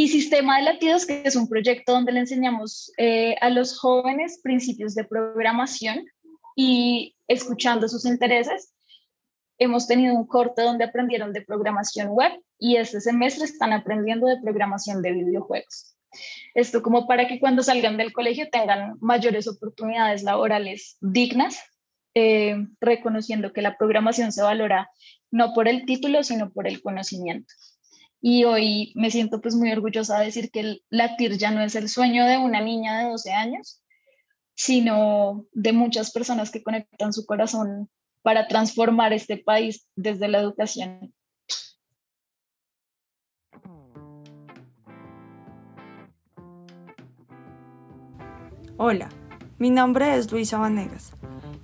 Y Sistema de Latidos, que es un proyecto donde le enseñamos eh, a los jóvenes principios de programación y escuchando sus intereses. Hemos tenido un corte donde aprendieron de programación web y este semestre están aprendiendo de programación de videojuegos. Esto como para que cuando salgan del colegio tengan mayores oportunidades laborales dignas, eh, reconociendo que la programación se valora no por el título, sino por el conocimiento. Y hoy me siento pues muy orgullosa de decir que latir ya no es el sueño de una niña de 12 años, sino de muchas personas que conectan su corazón para transformar este país desde la educación. Hola, mi nombre es Luisa Vanegas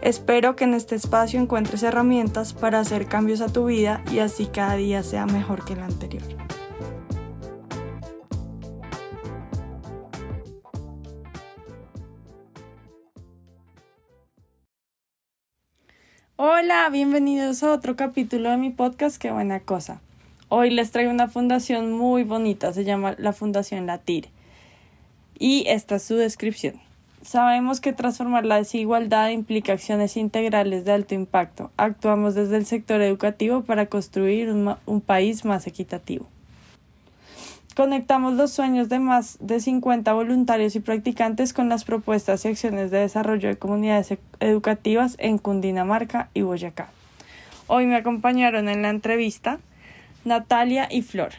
Espero que en este espacio encuentres herramientas para hacer cambios a tu vida y así cada día sea mejor que el anterior. Hola, bienvenidos a otro capítulo de mi podcast, qué buena cosa. Hoy les traigo una fundación muy bonita, se llama la Fundación Latir. Y esta es su descripción. Sabemos que transformar la desigualdad implica acciones integrales de alto impacto. Actuamos desde el sector educativo para construir un, país más equitativo. Conectamos los sueños de más de 50 voluntarios y practicantes con las propuestas y acciones de desarrollo de comunidades educativas en Cundinamarca y Boyacá. Hoy me acompañaron en la entrevista Natalia y Flor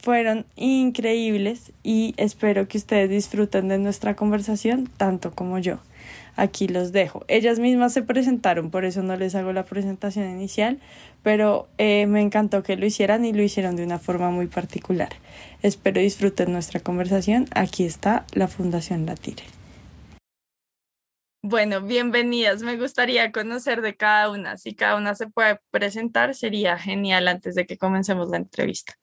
fueron increíbles y espero que ustedes disfruten de nuestra conversación tanto como yo. Aquí los dejo. Ellas mismas se presentaron, por eso no les hago la presentación inicial, pero eh, me encantó que lo hicieran y lo hicieron de una forma muy particular. Espero disfruten nuestra conversación. Aquí está la Fundación Latire. Bueno, bienvenidas. Me gustaría conocer de cada una. Si cada una se puede presentar, sería genial antes de que comencemos la entrevista.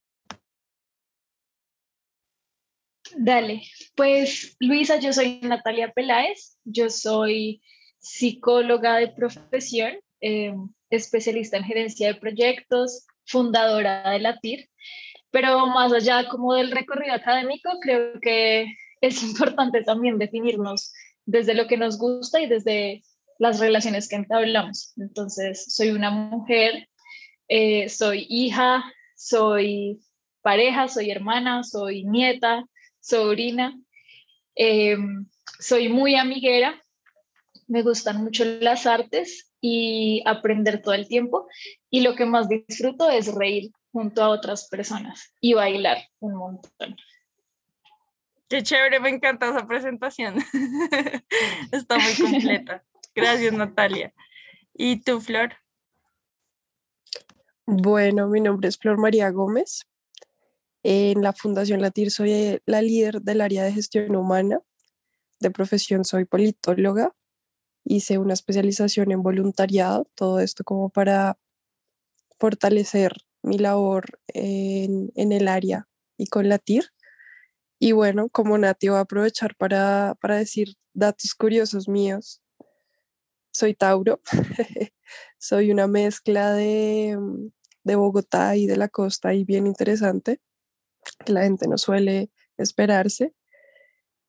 Dale, pues Luisa, yo soy Natalia Peláez, yo soy psicóloga de profesión, eh, especialista en gerencia de proyectos, fundadora de la TIR, pero más allá como del recorrido académico, creo que es importante también definirnos desde lo que nos gusta y desde las relaciones que entablamos. Entonces, soy una mujer, eh, soy hija, soy pareja, soy hermana, soy nieta, sobrina. Em, soy muy amiguera, me gustan mucho las artes y aprender todo el tiempo. Y lo que más disfruto es reír junto a otras personas y bailar un montón. Qué chévere, me encanta esa presentación. Está muy completa. Gracias, Natalia. ¿Y tú, Flor? Bueno, mi nombre es Flor María Gómez. En la Fundación Latir soy eh, la líder del área de gestión humana. De profesión soy politóloga. Hice una especialización en voluntariado, todo esto como para fortalecer mi labor en, el área y con Latir. Y bueno, como Nati voy a aprovechar para, decir datos curiosos míos. Soy Tauro, soy una mezcla de Bogotá y de la costa y bien interesante que la gente no suele esperarse.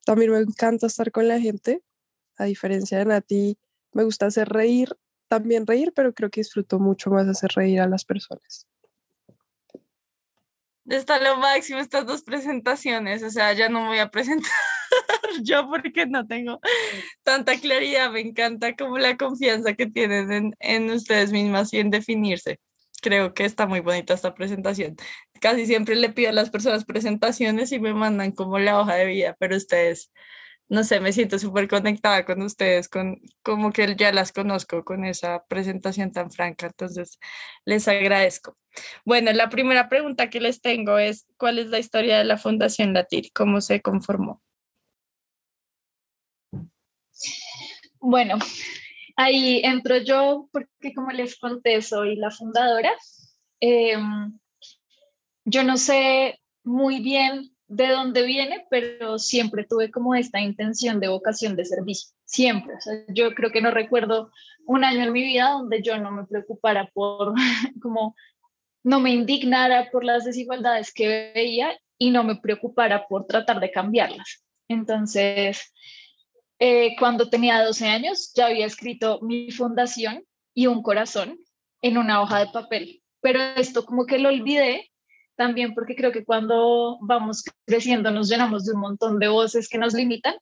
También me encanta estar con la gente, a diferencia de Nati, me gusta hacer reír, también reír, pero creo que disfruto mucho más hacer reír a las personas. Está lo máximo estas dos presentaciones, o sea, ya no voy a presentar yo porque no tengo tanta claridad, me encanta como la confianza que tienen en, en ustedes mismas y en definirse creo que está muy bonita esta presentación. Casi siempre le pido a las personas presentaciones y me mandan como la hoja de vida, pero ustedes no sé, me siento súper conectada con ustedes, con, como que ya las conozco con esa presentación tan franca, entonces les agradezco. Bueno, la primera pregunta que les tengo es, ¿cuál es la historia de la Fundación Latir? ¿Cómo se conformó? Bueno, ahí entro yo porque como les conté, soy la fundadora. Em, yo no sé muy bien de dónde viene, pero siempre tuve como esta intención de vocación de servicio, siempre. yo creo que no recuerdo un año en mi vida donde yo no me preocupara por, como, no me indignara por las desigualdades que veía y no me preocupara por tratar de cambiarlas. Entonces, eh, cuando tenía 12 años, ya había escrito mi fundación y un corazón en una hoja de papel, pero esto como que lo olvidé también porque creo que cuando vamos creciendo nos llenamos de un montón de voces que nos limitan.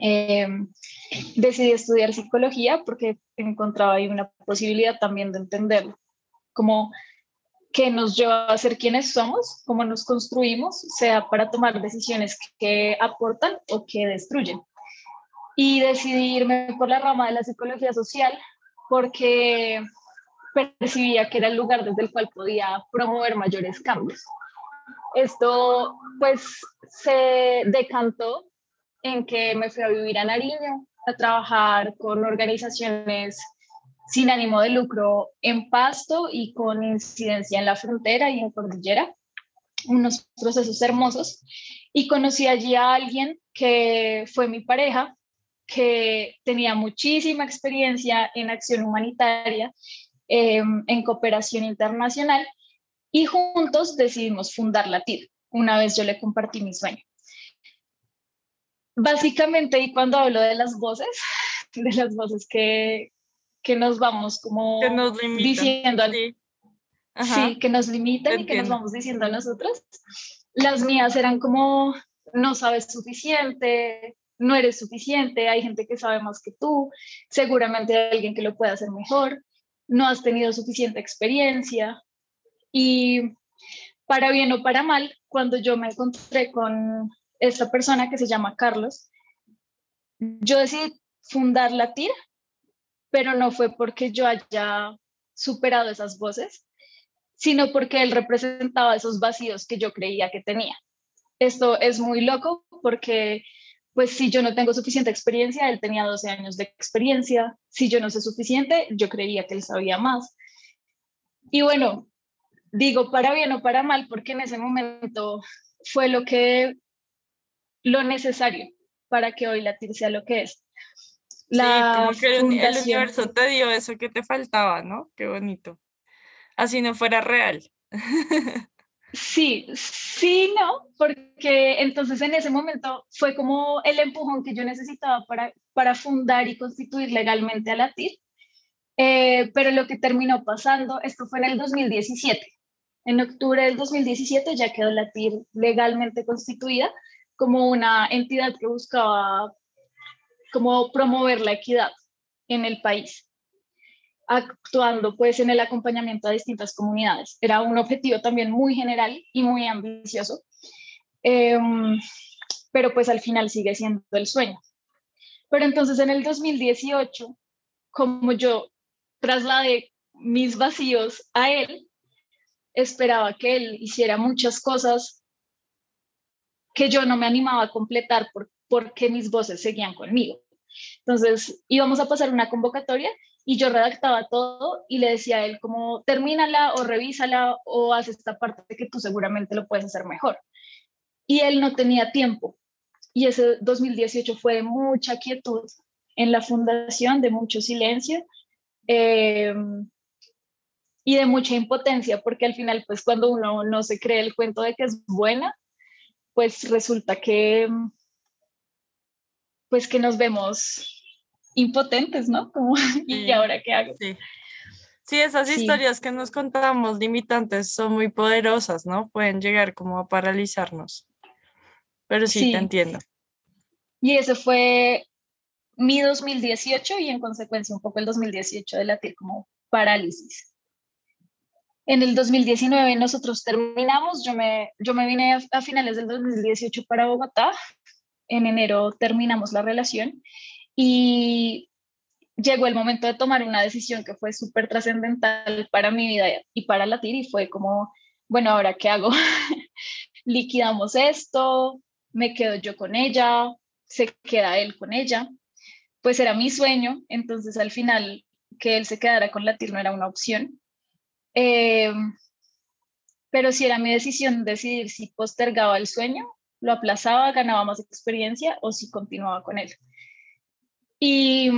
Eh, decidí estudiar psicología porque encontraba ahí una posibilidad también de entender cómo que nos lleva a ser quienes somos, cómo nos construimos, sea para tomar decisiones que aportan o que destruyen. Y decidí irme por la rama de la psicología social porque percibía que era el lugar desde el cual podía promover mayores cambios. Esto pues se decantó en que me fui a vivir a Nariño, a trabajar con organizaciones sin ánimo de lucro en Pasto y con incidencia en la frontera y en Cordillera, unos procesos hermosos. Y conocí allí a alguien que fue mi pareja, que tenía muchísima experiencia en acción humanitaria Em, en cooperación internacional y juntos decidimos fundar la TIR. Una vez yo le compartí mi sueño. Básicamente, y cuando hablo de las voces, de las voces que, que nos vamos como diciendo, sí. sí. que nos limitan y que nos vamos diciendo a nosotros, las mías eran como, no sabes suficiente, no eres suficiente, hay gente que sabe más que tú, seguramente hay alguien que lo puede hacer mejor, no has tenido suficiente experiencia y para bien o para mal, cuando yo me encontré con esta persona que se llama Carlos, yo decidí fundar la TIR, pero no fue porque yo haya superado esas voces, sino porque él representaba esos vacíos que yo creía que tenía. Esto es muy loco porque pues si yo no tengo suficiente experiencia, él tenía 12 años de experiencia, si yo no sé suficiente, yo creía que él sabía más. Y bueno, digo para bien o para mal, porque en ese momento fue lo que, lo necesario para que hoy la TIR sea lo que es. La sí, como que el universo te dio eso que te faltaba, ¿no? Qué bonito. Así no fuera real. Sí, sí, no, porque entonces en ese momento fue como el empujón que yo necesitaba para, para fundar y constituir legalmente a la TIR. Eh, pero lo que terminó pasando, esto fue en el 2017. En octubre del 2017 ya quedó la TIR legalmente constituida como una entidad que buscaba como promover la equidad en el país actuando pues en el acompañamiento a distintas comunidades. Era un objetivo también muy general y muy ambicioso, em, pero pues al final sigue siendo el sueño. Pero entonces en el 2018, como yo trasladé mis vacíos a él, esperaba que él hiciera muchas cosas que yo no me animaba a completar por, porque mis voces seguían conmigo. Entonces íbamos a pasar una convocatoria y yo redactaba todo y le decía a él como termínala o revísala o haz esta parte que tú seguramente lo puedes hacer mejor. Y él no tenía tiempo. Y ese 2018 fue de mucha quietud en la fundación, de mucho silencio em, y de mucha impotencia, porque al final, pues cuando uno no se cree el cuento de que es buena, pues resulta que, pues que nos vemos impotentes, ¿no? Como, ¿y ahora qué hago? Sí. Sí, esas historias que nos contamos limitantes son muy poderosas, ¿no? Pueden llegar como a paralizarnos. Pero sí, te entiendo. Y ese fue mi 2018 y en consecuencia un poco el 2018 de latir como parálisis. En el 2019 nosotros terminamos, yo me, yo me vine a, finales del 2018 para Bogotá en enero terminamos la relación y llegó el momento de tomar una decisión que fue súper trascendental para mi vida y para la TIR y fue como, bueno, ahora qué hago? Liquidamos esto, me quedo yo con ella, se queda él con ella. Pues era mi sueño, entonces al final que él se quedara con la TIR no era una opción. Eh, pero si era mi decisión decidir si postergaba el sueño, lo aplazaba, ganaba más experiencia o si continuaba con él. Y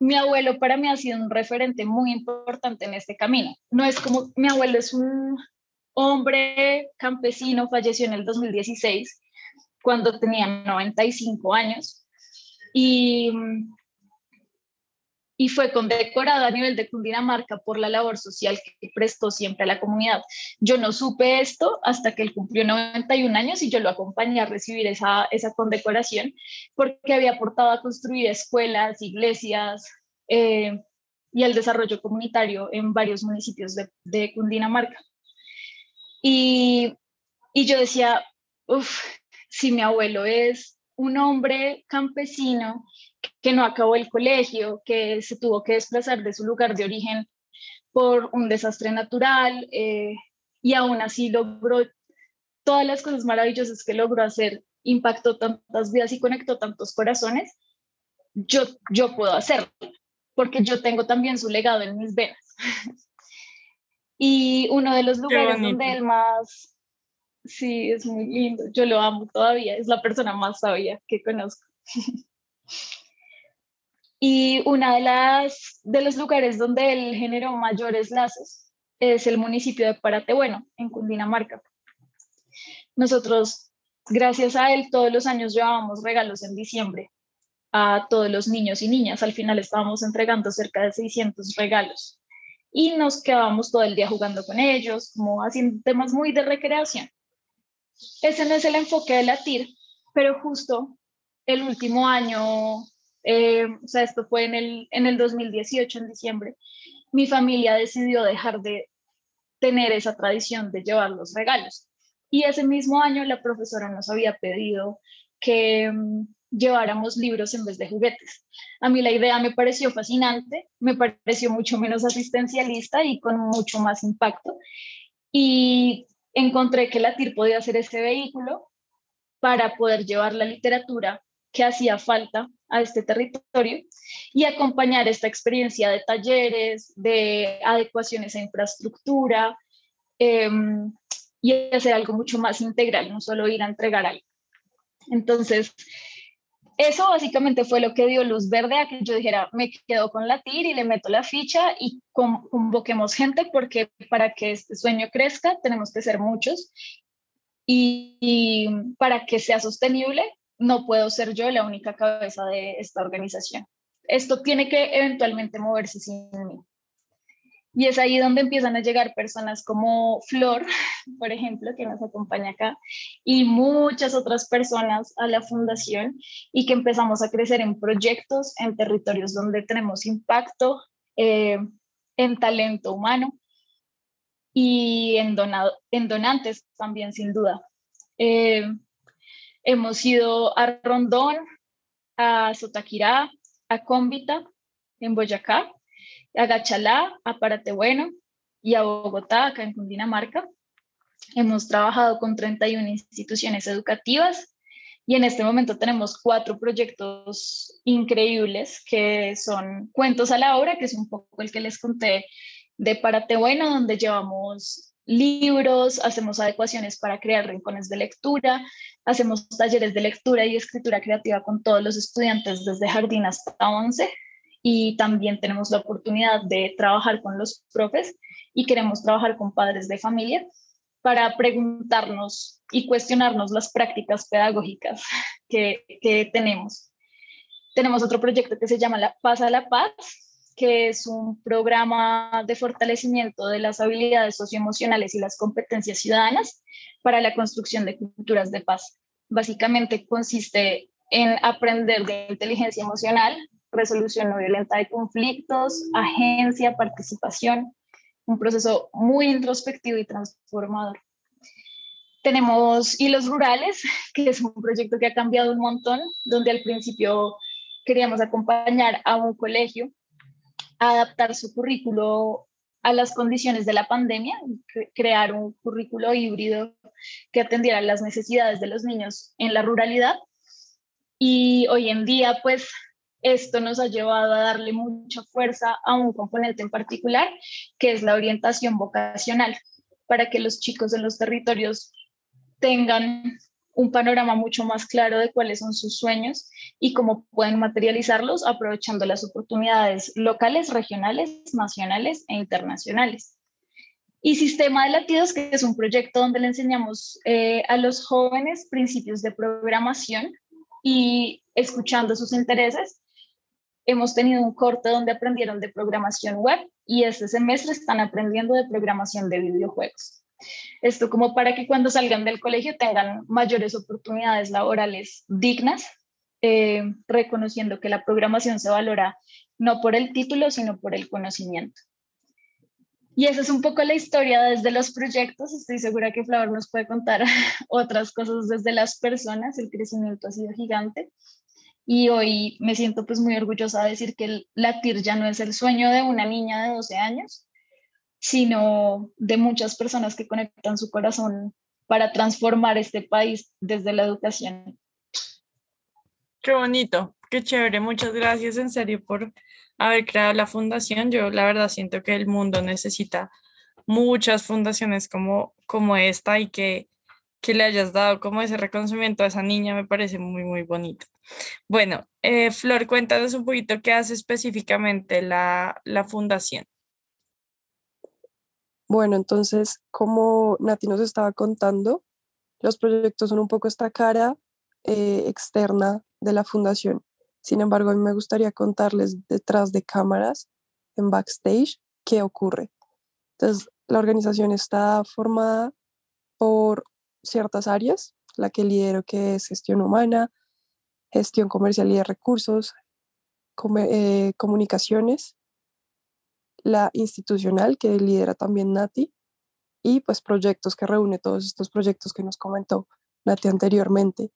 mi abuelo para mí ha sido un referente muy importante en este camino. No es como mi abuelo es un hombre campesino, falleció en el 2016 cuando tenía 95 años y, y fue condecorado a nivel de Cundinamarca por la labor social que prestó siempre a la comunidad. Yo no supe esto hasta que él cumplió 91 años y yo lo acompañé a recibir esa, condecoración porque había aportado a construir escuelas, iglesias, eh, y el desarrollo comunitario en varios municipios de, de Cundinamarca. Y, y, yo decía, uff, si mi abuelo es un hombre campesino que no acabó el colegio, que se tuvo que desplazar de su lugar de origen por un desastre natural eh, y aún así logró todas las cosas maravillosas que logró hacer, impactó tantas vidas y conectó tantos corazones, yo, yo puedo hacerlo porque yo tengo también su legado en mis venas. y uno de los lugares donde él más, sí, es muy lindo, yo lo amo todavía, es la persona más sabia que conozco. y una de las de los lugares donde él generó mayores lazos es el municipio de Paratebueno, en Cundinamarca. Nosotros, gracias a él, todos los años llevábamos regalos en diciembre a todos los niños y niñas. Al final estábamos entregando cerca de 600 regalos y nos quedábamos todo el día jugando con ellos, como haciendo temas muy de recreación. Ese no es el enfoque de la TIR, pero justo el último año, eh, o sea, esto fue en el, en el 2018, en diciembre, mi familia decidió dejar de tener esa tradición de llevar los regalos. Y ese mismo año la profesora nos había pedido que mm, lleváramos libros en vez de juguetes. A mí la idea me pareció fascinante, me pareció mucho menos asistencialista y con mucho más impacto. Y encontré que la TIR podía ser ese vehículo para poder llevar la literatura que hacía falta a este territorio y acompañar esta experiencia de talleres, de adecuaciones a infraestructura em, y hacer algo mucho más integral, no solo ir a entregar algo. Entonces, eso básicamente fue lo que dio luz verde a que yo dijera, me quedo con la TIR y le meto la ficha y convoquemos gente porque para que este sueño crezca tenemos que ser muchos y, para que sea sostenible no puedo ser yo la única cabeza de esta organización. Esto tiene que eventualmente moverse sin mí. Y es ahí donde empiezan a llegar personas como Flor, por ejemplo, que nos acompaña acá, y muchas otras personas a la fundación y que empezamos a crecer en proyectos, en territorios donde tenemos impacto, eh, en talento humano y en, en donantes también, sin duda. Eh, hemos ido a Rondón, a Sotaquirá, a Cómbita, en Boyacá, a Gachalá, a Paratebueno y a Bogotá, acá en Cundinamarca. Hemos trabajado con 31 instituciones educativas y en este momento tenemos cuatro proyectos increíbles que son Cuentos a la Obra, que es un poco el que les conté de Paratebueno, donde llevamos libros, hacemos adecuaciones para crear rincones de lectura, hacemos talleres de lectura y escritura creativa con todos los estudiantes desde jardín hasta 11 y también tenemos la oportunidad de trabajar con los profes y queremos trabajar con padres de familia para preguntarnos y cuestionarnos las prácticas pedagógicas que, que tenemos. Tenemos otro proyecto que se llama La Paz a la Paz, que es un programa de fortalecimiento de las habilidades socioemocionales y las competencias ciudadanas para la construcción de culturas de paz. Básicamente consiste en aprender de inteligencia emocional, resolución no violenta de conflictos, agencia, participación, un proceso muy introspectivo y transformador. Tenemos Hilos Rurales, que es un proyecto que ha cambiado un montón, donde al principio queríamos acompañar a un colegio adaptar su currículo a las condiciones de la pandemia, crear un currículo híbrido que atendiera las necesidades de los niños en la ruralidad. Y hoy en día, pues, esto nos ha llevado a darle mucha fuerza a un componente en particular, que es la orientación vocacional, para que los chicos en los territorios tengan un panorama mucho más claro de cuáles son sus sueños y cómo pueden materializarlos aprovechando las oportunidades locales, regionales, nacionales e internacionales. Y Sistema de Latidos, que es un proyecto donde le enseñamos eh, a los jóvenes principios de programación y escuchando sus intereses, hemos tenido un corte donde aprendieron de programación web y este semestre están aprendiendo de programación de videojuegos. Esto como para que cuando salgan del colegio tengan mayores oportunidades laborales dignas, eh, reconociendo que la programación se valora no por el título, sino por el conocimiento. Y esa es un poco la historia desde los proyectos. Estoy segura que Flavor nos puede contar otras cosas desde las personas. El crecimiento ha sido gigante. Y hoy me siento pues muy orgullosa de decir que el latir ya no es el sueño de una niña de 12 años, sino de muchas personas que conectan su corazón para transformar este país desde la educación. Qué bonito, qué chévere. Muchas gracias en serio por haber creado la fundación. Yo la verdad siento que el mundo necesita muchas fundaciones como, como esta y que, que le hayas dado como ese reconocimiento a esa niña me parece muy, muy bonito. Bueno, eh, Flor, cuéntanos un poquito qué hace específicamente la, la fundación. Bueno, entonces, como Nati nos estaba contando, los proyectos son un poco esta cara eh, externa de la fundación. Sin embargo, a mí me gustaría contarles detrás de cámaras, en backstage, qué ocurre. Entonces, la organización está formada por ciertas áreas, la que lidero que es gestión humana, gestión comercial y de recursos, eh, comunicaciones, la institucional que lidera también Nati y pues proyectos que reúne todos estos proyectos que nos comentó Nati anteriormente.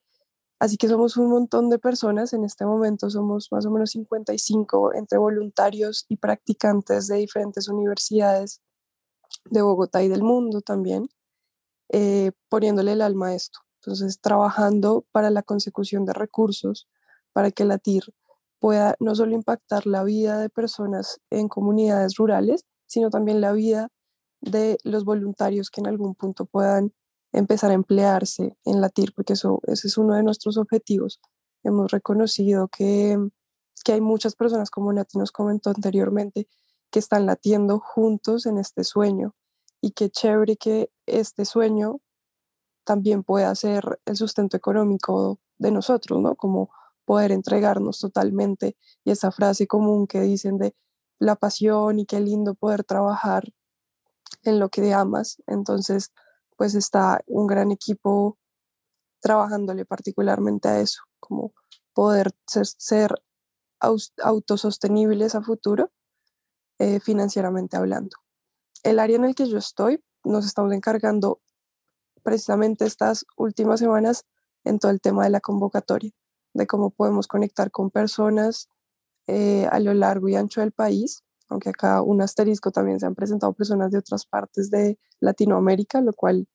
Así que somos un montón de personas, en este momento somos más o menos 55 entre voluntarios y practicantes de diferentes universidades de Bogotá y del mundo también, eh, poniéndole el alma a esto. Entonces, trabajando para la consecución de recursos, para que la TIR pueda no solo impactar la vida de personas en comunidades rurales, sino también la vida de los voluntarios que en algún punto puedan empezar a emplearse en la TIR, porque eso, ese es uno de nuestros objetivos. Hemos reconocido que, que hay muchas personas, como Nati nos comentó anteriormente, que están latiendo juntos en este sueño y qué chévere que este sueño también pueda ser el sustento económico de nosotros, ¿no? Como poder entregarnos totalmente y esa frase común que dicen de la pasión y qué lindo poder trabajar en lo que amas. Entonces, pues está un gran equipo trabajándole particularmente a eso, como poder ser, autosostenibles a futuro, eh, financieramente hablando. El área en el que yo estoy, nos estamos encargando precisamente estas últimas semanas en todo el tema de la convocatoria de cómo podemos conectar con personas eh, a lo largo y ancho del país, aunque acá un asterisco también se han presentado personas de otras partes de Latinoamérica, lo cual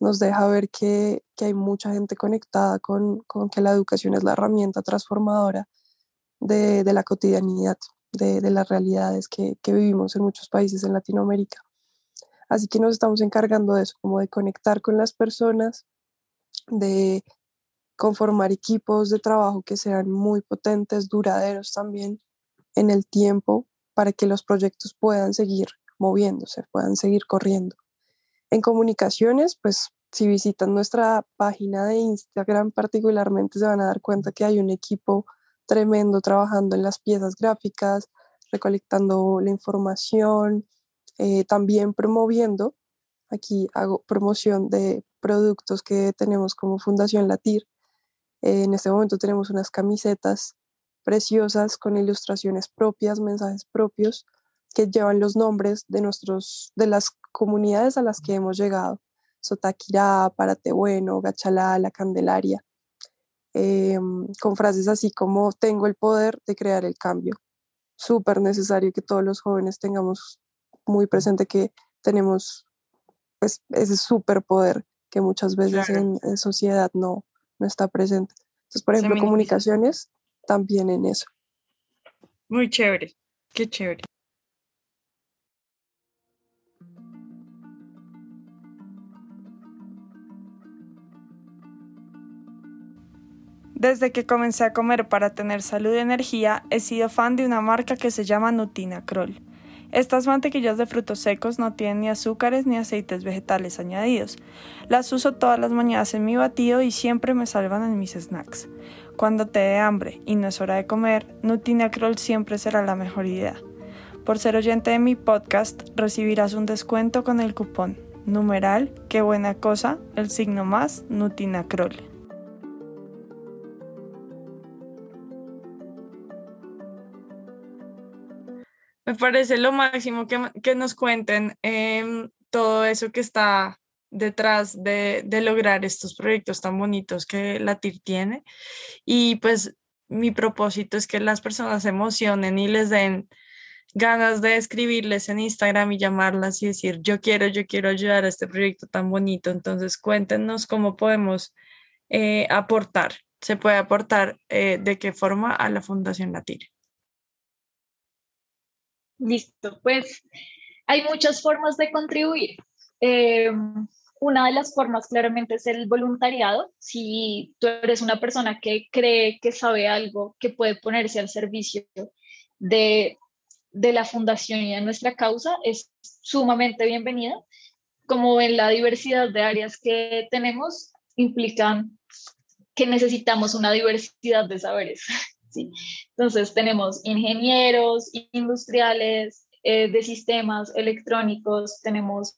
nos deja ver que, hay mucha gente conectada con, que la educación es la herramienta transformadora de, la cotidianidad, de, las realidades que, que, vivimos en muchos países en Latinoamérica. Así que nos estamos encargando de eso, como de conectar con las personas, de conformar equipos de trabajo que sean muy potentes, duraderos también en el tiempo para que los proyectos puedan seguir moviéndose, puedan seguir corriendo. En comunicaciones, pues si visitan nuestra página de Instagram particularmente se van a dar cuenta que hay un equipo tremendo trabajando en las piezas gráficas, recolectando la información, eh, también promoviendo. Aquí hago promoción de productos que tenemos como Fundación Latir, en este momento tenemos unas camisetas preciosas con ilustraciones propias, mensajes propios que llevan los nombres de nuestros de las comunidades a las que hemos llegado. Sotaquirá, Párate Bueno, Gachalá, La Candelaria, em, con frases así como tengo el poder de crear el cambio. Súper necesario que todos los jóvenes tengamos muy presente que tenemos pues, ese superpoder que muchas veces en, en, sociedad no, no está presente. Entonces, por ejemplo, comunicaciones también en eso. Muy chévere, qué chévere. Desde que comencé a comer para tener salud y energía, he sido fan de una marca que se llama Nutina Kroll. Estas mantequillas de frutos secos no tienen ni azúcares ni aceites vegetales añadidos. Las uso todas las mañanas en mi batido y siempre me salvan en mis snacks. Cuando te dé hambre y no es hora de comer, Nutina Kroll siempre será la mejor idea. Por ser oyente de mi podcast, recibirás un descuento con el cupón numeral, qué buena cosa, el signo más, Nutina Kroll. Me parece lo máximo que, nos cuenten em, todo eso que está detrás de, lograr estos proyectos tan bonitos que la TIR tiene. Y pues mi propósito es que las personas se emocionen y les den ganas de escribirles en Instagram y llamarlas y decir, yo quiero, yo quiero ayudar a este proyecto tan bonito. Entonces cuéntenos cómo podemos eh, aportar. Se puede aportar eh, de qué forma a la Fundación Latir. Listo, pues hay muchas formas de contribuir. Eh, una de las formas claramente es el voluntariado. Si tú eres una persona que cree que sabe algo, que puede ponerse al servicio de, de la fundación y de nuestra causa, es sumamente bienvenida. Como en la diversidad de áreas que tenemos, implican que necesitamos una diversidad de saberes. Entonces tenemos ingenieros industriales eh, de sistemas electrónicos, tenemos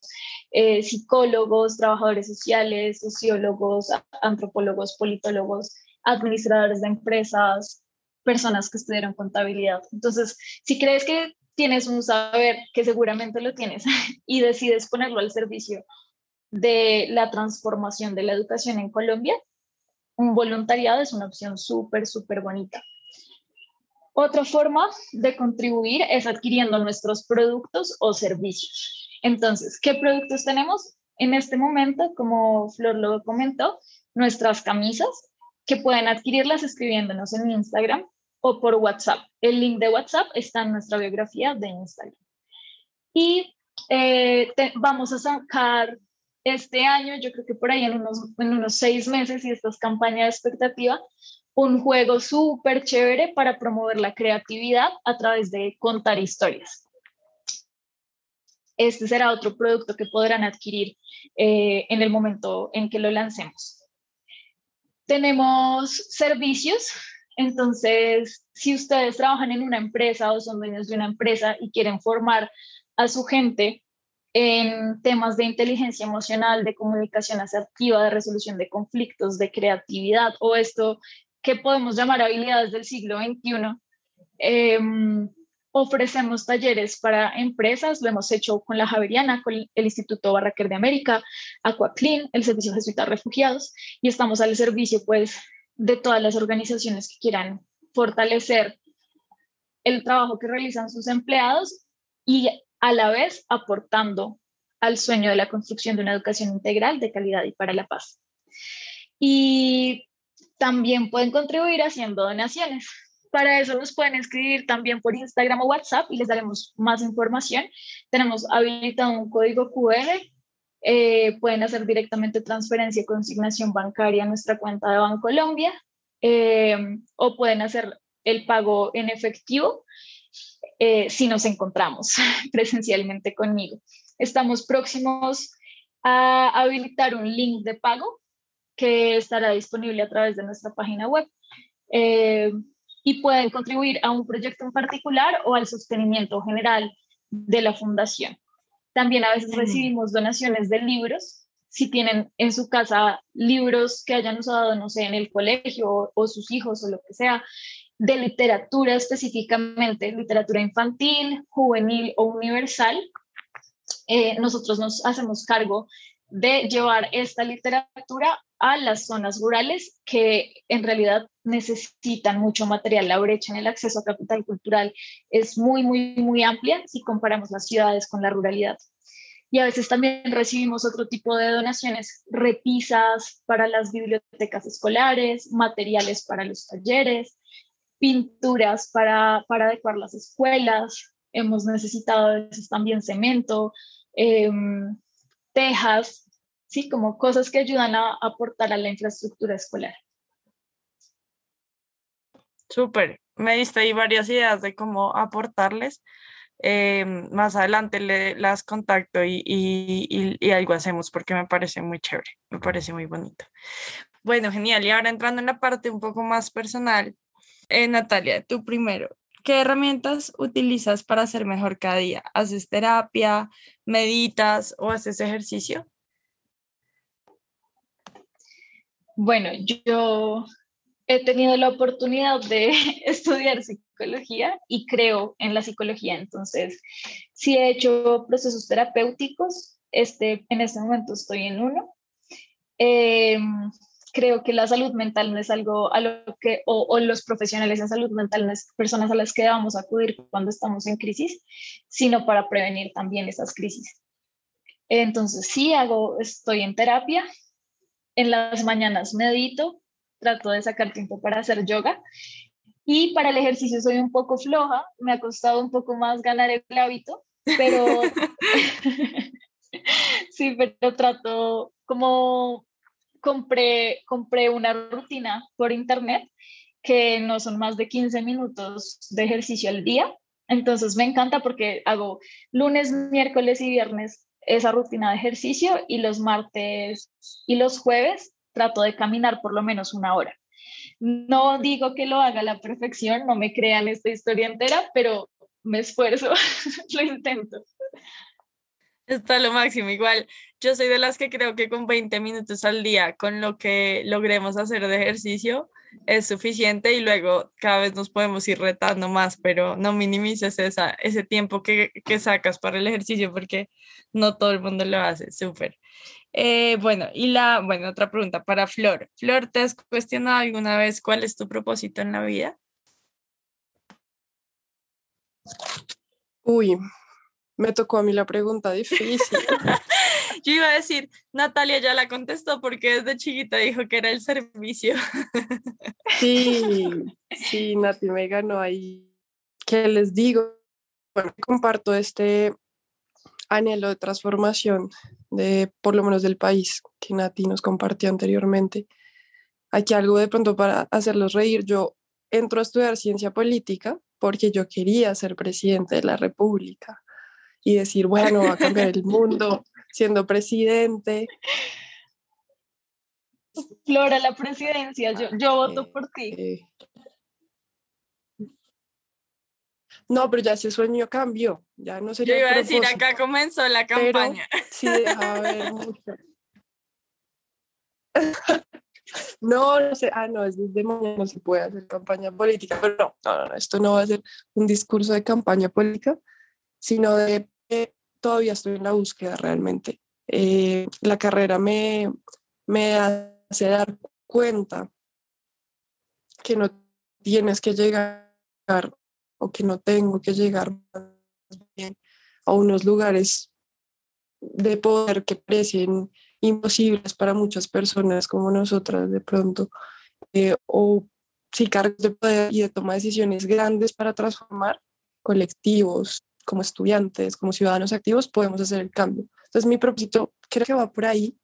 eh, psicólogos, trabajadores sociales, sociólogos, antropólogos, politólogos, administradores de empresas, personas que estudiaron contabilidad. Entonces, si crees que tienes un saber, que seguramente lo tienes, y decides ponerlo al servicio de la transformación de la educación en Colombia, un voluntariado es una opción súper, súper bonita. Otra forma de contribuir es adquiriendo nuestros productos o servicios. Entonces, ¿qué productos tenemos? En este momento, como Flor lo comentó, nuestras camisas, que pueden adquirirlas escribiéndonos en Instagram o por WhatsApp. El link de WhatsApp está en nuestra biografía de Instagram. Y eh, vamos a sacar este año, yo creo que por ahí en unos, en unos seis meses, y esta es campaña de expectativa, un juego súper chévere para promover la creatividad a través de contar historias. Este será otro producto que podrán adquirir eh, en el momento en que lo lancemos. Tenemos servicios, entonces si ustedes trabajan en una empresa o son dueños de una empresa y quieren formar a su gente en temas de inteligencia emocional, de comunicación asertiva, de resolución de conflictos, de creatividad o esto que podemos llamar habilidades del siglo XXI. Em, ofrecemos talleres para empresas, lo hemos hecho con la Javeriana, con el Instituto Barraquer de América, Aquaclean, el Servicio Jesuita Refugiados, y estamos al servicio pues de todas las organizaciones que quieran fortalecer el trabajo que realizan sus empleados y a la vez aportando al sueño de la construcción de una educación integral de calidad y para la paz. Y también pueden contribuir haciendo donaciones. Para eso nos pueden escribir también por Instagram o WhatsApp y les daremos más información. Tenemos habilitado un código QR. Eh, pueden hacer directamente transferencia y consignación bancaria a nuestra cuenta de Bancolombia eh, o pueden hacer el pago en efectivo eh, si nos encontramos presencialmente conmigo. Estamos próximos a habilitar un link de pago que estará disponible a través de nuestra página web. Eh, y pueden contribuir a un proyecto en particular o al sostenimiento general de la fundación. También a veces recibimos donaciones de libros. Si tienen en su casa libros que hayan usado, no sé, en el colegio o, sus hijos o lo que sea, de literatura específicamente, literatura infantil, juvenil o universal, eh, nosotros nos hacemos cargo de llevar esta literatura a las zonas rurales que en realidad necesitan mucho material. La brecha en el acceso a capital cultural es muy, muy, muy amplia si comparamos las ciudades con la ruralidad. Y a veces también recibimos otro tipo de donaciones, repisas para las bibliotecas escolares, materiales para los talleres, pinturas para, para adecuar las escuelas. Hemos necesitado a también cemento, em, tejas, ¿sí? Como cosas que ayudan a aportar a la infraestructura escolar. Súper, me diste ahí varias ideas de cómo aportarles. Eh, más adelante le, las contacto y, y, y, algo hacemos porque me parece muy chévere, me parece muy bonito. Bueno, genial. Y ahora entrando en la parte un poco más personal, eh, Natalia, tú primero, ¿qué herramientas utilizas para ser mejor cada día? ¿Haces terapia, meditas o haces ejercicio? Bueno, yo he tenido la oportunidad de estudiar psicología y creo en la psicología. Entonces, sí he hecho procesos terapéuticos. Este, en este momento estoy en uno. Em, creo que la salud mental no es algo a lo que, o, los profesionales en salud mental no es personas a las que vamos a acudir cuando estamos en crisis, sino para prevenir también esas crisis. Entonces, sí hago, estoy en terapia, en las mañanas medito, trato de sacar tiempo para hacer yoga y para el ejercicio soy un poco floja, me ha costado un poco más ganar el hábito, pero sí, pero trato como compré, compré una rutina por internet que no son más de 15 minutos de ejercicio al día. Entonces me encanta porque hago lunes, miércoles y viernes esa rutina de ejercicio y los martes y los jueves trato de caminar por lo menos una hora. No digo que lo haga a la perfección, no me crean esta historia entera, pero me esfuerzo, lo intento. Está lo máximo. Igual, yo soy de las que creo que con 20 minutos al día, con lo que logremos hacer de ejercicio, es suficiente y luego cada vez nos podemos ir retando más, pero no minimices esa, ese tiempo que, que sacas para el ejercicio porque no todo el mundo lo hace, súper. Eh, bueno, y la, bueno, otra pregunta para Flor. Flor, ¿te has cuestionado alguna vez cuál es tu propósito en la vida? Uy, me tocó a mí la pregunta difícil. Yo iba a decir, Natalia ya la contestó porque desde chiquita dijo que era el servicio. Sí, sí, Nati me ganó ahí. ¿Qué les digo? Bueno, comparto este anhelo de transformación de por lo menos del país que Nati nos compartió anteriormente. Aquí algo de pronto para hacerlos reír. Yo entro a estudiar ciencia política porque yo quería ser presidente de la República y decir, bueno, va a cambiar el mundo siendo presidente. Flora, la presidencia, yo, yo voto por ti. Eh, no, pero ya ese sueño cambió, ya no sería Yo iba a decir, acá comenzó la campaña. sí, deja ver mucho. No, no sé, ah, no, es desde mañana no se puede hacer campaña política, pero no, no, no, esto no va a ser un discurso de campaña política, sino de que todavía estoy en la búsqueda realmente. Eh, la carrera me, me hace dar cuenta que no tienes que llegar o que no tengo que llegar bien a unos lugares de poder que parecen imposibles para muchas personas como nosotras de pronto, eh, o si cargos de poder y de toma de decisiones grandes para transformar colectivos, como estudiantes, como ciudadanos activos, podemos hacer el cambio. Entonces mi propósito creo que va por ahí.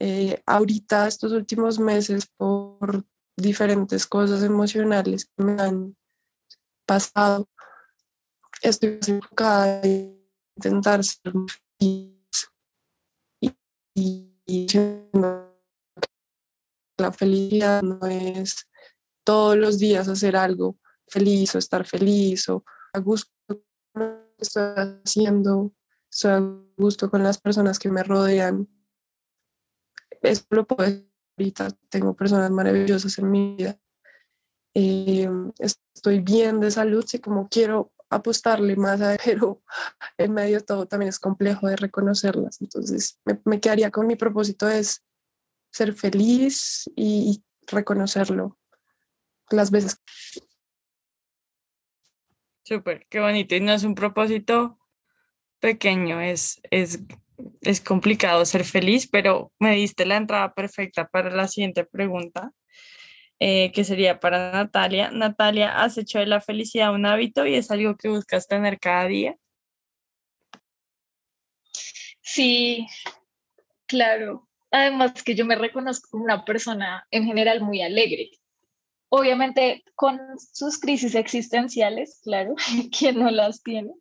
Eh, ahorita, estos últimos meses, por diferentes cosas emocionales que me han pasado, estoy enfocada en intentar ser feliz y, y la felicidad no es todos los días hacer algo feliz o estar feliz o a gusto estoy haciendo, estoy a gusto con las personas que me rodean. Eso lo puedo decir ahorita, tengo personas maravillosas en mi vida. Eh, estoy bien de salud, sí, como quiero apostarle más a pero en medio de todo también es complejo de reconocerlas. Entonces me, me quedaría con mi propósito es ser feliz y reconocerlo las veces. Súper, qué bonito. Y no es un propósito pequeño, es, es, es complicado ser feliz, pero me diste la entrada perfecta para la siguiente pregunta, eh, que sería para Natalia. Natalia, ¿has hecho de la felicidad un hábito y es algo que buscas tener cada día? Sí, claro. Además que yo me reconozco como una persona en general muy alegre. Obviamente con sus crisis existenciales, claro, quien no las tiene.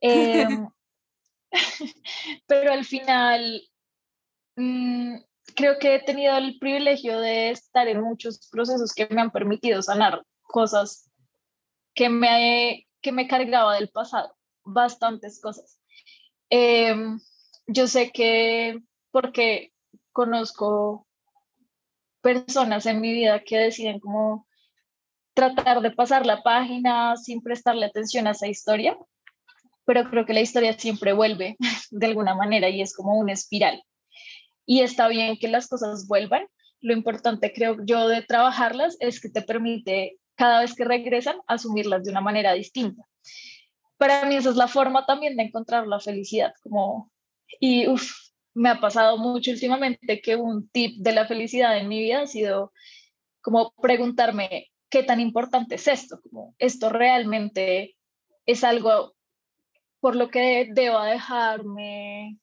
Em, pero al final mm, creo que he tenido el privilegio de estar en muchos procesos que me han permitido sanar cosas que me, que me cargaba del pasado, bastantes cosas. Em, yo sé que porque conozco personas en mi vida que deciden como tratar de pasar la página sin prestarle atención a esa historia, pero creo que la historia siempre vuelve de alguna manera y es como una espiral. Y está bien que las cosas vuelvan. Lo importante, creo yo, de trabajarlas es que te permite cada vez que regresan asumirlas de una manera distinta. Para mí esa es la forma también de encontrar la felicidad, como, y uff, me ha pasado mucho últimamente que un tip de la felicidad en mi vida ha sido como preguntarme qué tan importante es esto, como esto realmente es algo por lo que debo dejarme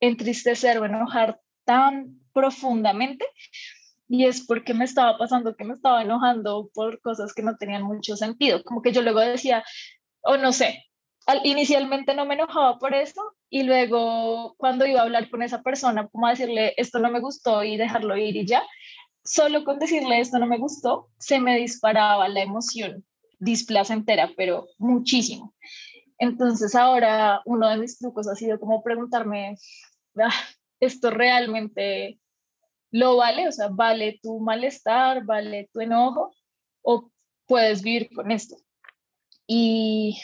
entristecer o enojar tan profundamente. Y es porque me estaba pasando que me estaba enojando por cosas que no tenían mucho sentido. Como que yo luego decía, o no sé, inicialmente no me enojaba por eso y luego cuando iba a hablar con esa persona, como a decirle esto no me gustó y dejarlo ir y ya, solo con decirle esto no me gustó, se me disparaba la emoción displacentera, pero muchísimo. Entonces ahora uno de mis trucos ha sido como preguntarme, ah, ¿esto realmente lo vale? O sea, ¿vale tu malestar? ¿Vale tu enojo? ¿O puedes vivir con esto? Y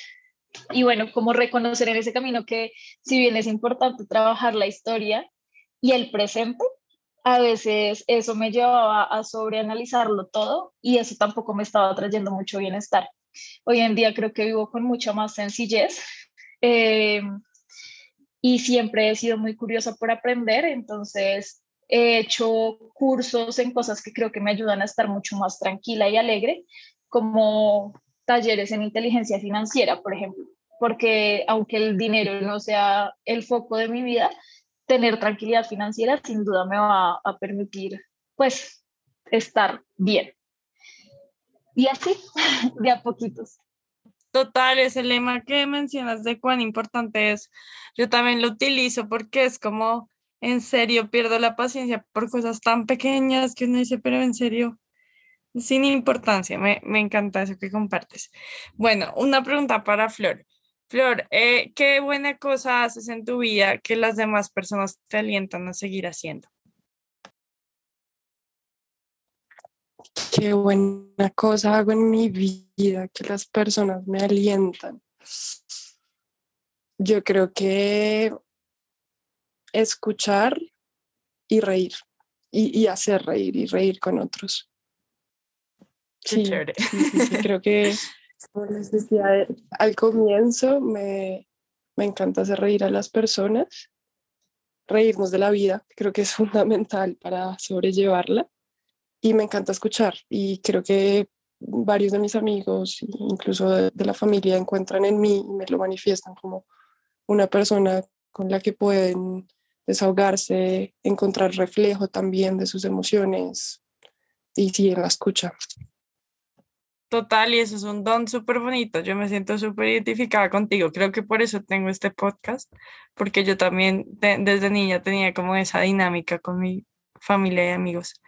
y bueno, como reconocer en ese camino que si bien es importante trabajar la historia y el presente, a veces eso me llevaba a sobreanalizarlo todo y eso tampoco me estaba trayendo mucho bienestar. Hoy en día creo que vivo con mucha más sencillez eh, y siempre he sido muy curiosa por aprender, entonces he hecho cursos en cosas que creo que me ayudan a estar mucho más tranquila y alegre, como talleres en inteligencia financiera, por ejemplo, porque aunque el dinero no sea el foco de mi vida, tener tranquilidad financiera sin duda me va a permitir, pues, estar bien. Y así, de a poquitos. Total, ese lema que mencionas de cuán importante es, yo también lo utilizo porque es como, en serio, pierdo la paciencia por cosas tan pequeñas que uno dice, pero en serio, sin importancia, me, me encanta eso que compartes. Bueno, una pregunta para Flor. Flor, eh, ¿qué buena cosa haces en tu vida que las demás personas te alientan a seguir haciendo? Qué buena cosa hago en mi vida que las personas me alientan. Yo creo que escuchar y reír y hacer reír y reír con otros. Sí, creo que, como les decía al comienzo, me, me encanta hacer reír a las personas, reírnos de la vida, creo que es fundamental para sobrellevarla y me encanta escuchar y creo que varios de mis amigos, incluso de, de, la familia, encuentran en mí y me lo manifiestan como una persona con la que pueden desahogarse, encontrar reflejo también de sus emociones y sí, en la escucha. Total, y eso es un don súper bonito. Yo me siento súper identificada contigo. Creo que por eso tengo este podcast, porque yo también desde niña tenía como esa dinámica con mi familia y amigos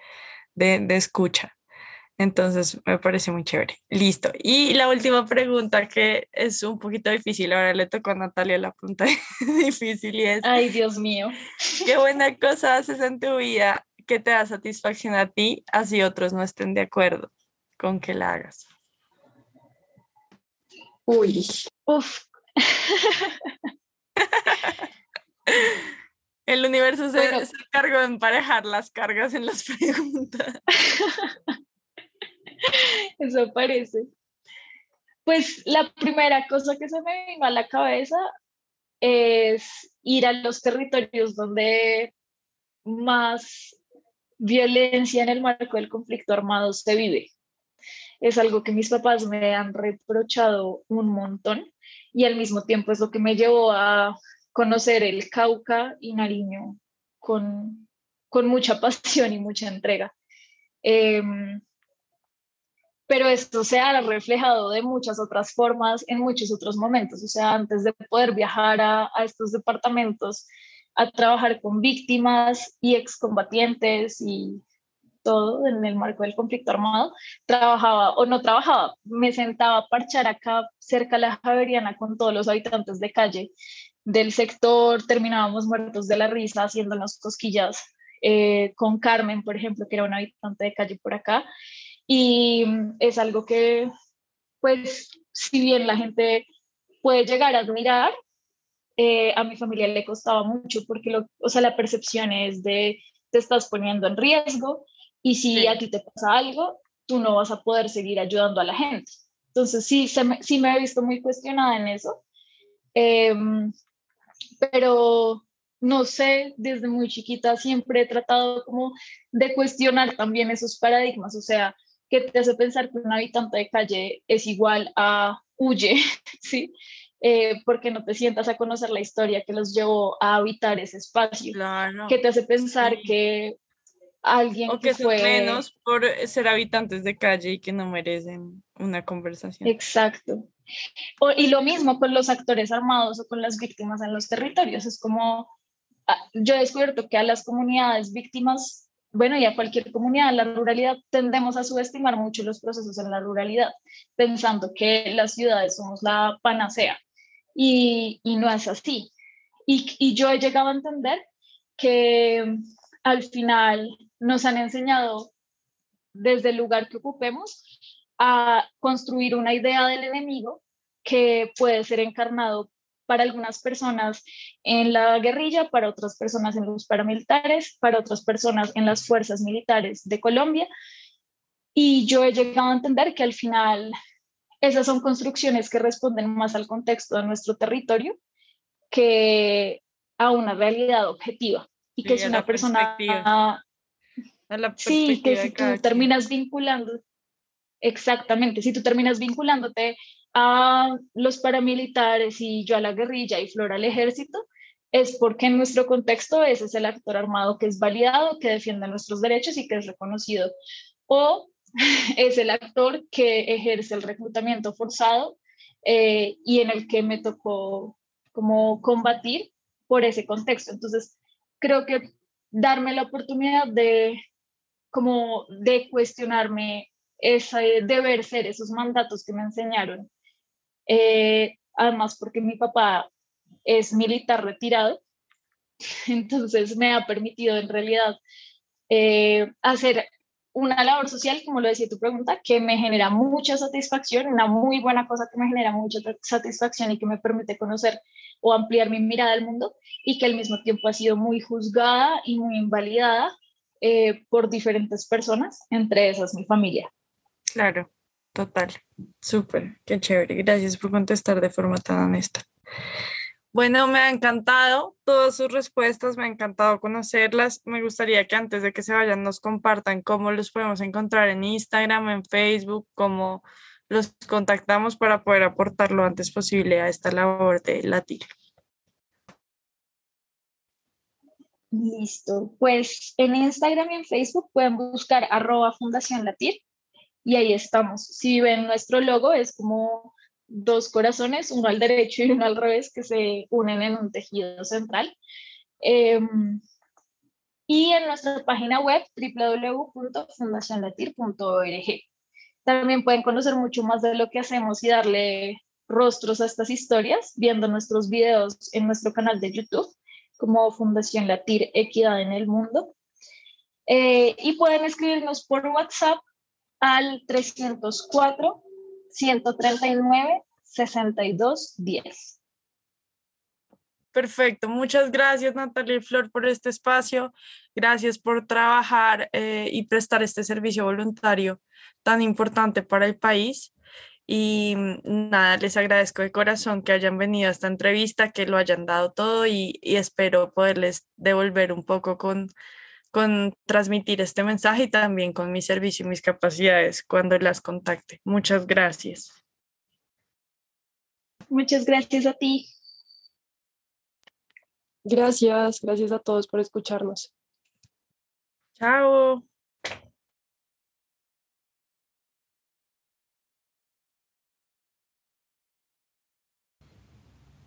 de, de escucha. Entonces me parece muy chévere. Listo. Y la última pregunta que es un poquito difícil, ahora le tocó a Natalia la pregunta difícil y es... Ay, Dios mío. ¿Qué buena cosa haces en tu vida que te da satisfacción a ti, así otros no estén de acuerdo con que la hagas? Uy. Uf. El universo se, se encargó de emparejar las cargas en las preguntas. Eso parece. Pues la primera cosa que se me vino a la cabeza es ir a los territorios donde más violencia en el marco del conflicto armado se vive. Es algo que mis papás me han reprochado un montón y al mismo tiempo es lo que me llevó a conocer el Cauca y Nariño con, con mucha pasión y mucha entrega. Em, pero esto se ha reflejado de muchas otras formas en muchos otros momentos. O sea, antes de poder viajar a, a estos departamentos a trabajar con víctimas y excombatientes y todo en el marco del conflicto armado, trabajaba o no trabajaba, me sentaba a parchar acá cerca de la Javeriana con todos los habitantes de calle del sector, terminábamos muertos de la risa haciéndonos cosquillas eh, con Carmen, por ejemplo, que era una habitante de calle por acá, y es algo que, pues, si bien la gente puede llegar a admirar, eh, a mi familia le costaba mucho porque, lo, o sea, la percepción es de te estás poniendo en riesgo y si a ti te pasa algo, tú no vas a poder seguir ayudando a la gente. Entonces, sí, se me, sí me he visto muy cuestionada en eso. Em, pero no sé, desde muy chiquita siempre he tratado como de cuestionar también esos paradigmas, o sea, ¿qué te hace pensar que un habitante de calle es igual a huye? ¿Sí? Eh, porque no te sientas a conocer la historia que los llevó a habitar ese espacio. Claro. ¿Qué te hace pensar que alguien o que, fue menos por ser habitantes de calle y que no merecen una conversación. Exacto. y lo mismo con los actores armados o con las víctimas en los territorios. Es como, ah, yo he descubierto que a las comunidades víctimas, bueno, y a cualquier comunidad en la ruralidad, tendemos a subestimar mucho los procesos en la ruralidad, pensando que las ciudades somos la panacea. Y, y no es así. Y, y yo he llegado a entender que al final nos han enseñado desde el lugar que ocupemos a construir una idea del enemigo que puede ser encarnado para algunas personas en la guerrilla, para otras personas en los paramilitares, para otras personas en las fuerzas militares de Colombia. Y yo he llegado a entender que al final esas son construcciones que responden más al contexto de nuestro territorio que a una realidad objetiva. Y que si una persona sí, que si tú terminas vinculando, exactamente, si tú terminas vinculándote a los paramilitares y yo a la guerrilla y Flora al ejército, es porque en nuestro contexto ese es el actor armado que es validado, que defiende nuestros derechos y que es reconocido. O es el actor que ejerce el reclutamiento forzado eh, y en el que me tocó como combatir por ese contexto. Entonces, creo que darme la oportunidad de como de cuestionarme ese deber ser, esos mandatos que me enseñaron. Eh, además, porque mi papá es militar retirado, entonces me ha permitido en realidad eh, hacer una labor social, como lo decía tu pregunta, que me genera mucha satisfacción, una muy buena cosa que me genera mucha satisfacción y que me permite conocer o ampliar mi mirada del mundo y que al mismo tiempo ha sido muy juzgada y muy invalidada eh, por diferentes personas, entre esas mi familia. Claro, total, súper, qué chévere. Gracias por contestar de forma tan honesta. Bueno, me ha encantado todas sus respuestas, me ha encantado conocerlas. Me gustaría que antes de que se vayan nos compartan cómo los podemos encontrar en Instagram, en Facebook, cómo los contactamos para poder aportar lo antes posible a esta labor de latir. Listo. Pues en Instagram y en Facebook pueden buscar arroba Fundación Latir y ahí estamos. Si ven nuestro logo es como dos corazones, uno al derecho y uno al revés, que se unen en un tejido central. Em, y en nuestra página web www.fundacionlatir.org. También pueden conocer mucho más de lo que hacemos y darle rostros a estas historias viendo nuestros videos en nuestro canal de YouTube como Fundación Latir Equidad en el Mundo. Eh, y pueden escribirnos por WhatsApp al 304 139 6210. Perfecto, muchas gracias Natalia y Flor por este espacio, gracias por trabajar eh, y prestar este servicio voluntario tan importante para el país. Y mm, nada, les agradezco de corazón que hayan venido a esta entrevista, que lo hayan dado todo y, y espero poderles devolver un poco con, con transmitir este mensaje y también con mi servicio y mis capacidades cuando las contacte. Muchas gracias. Muchas gracias a ti. Gracias, gracias a todos por escucharnos. Chao.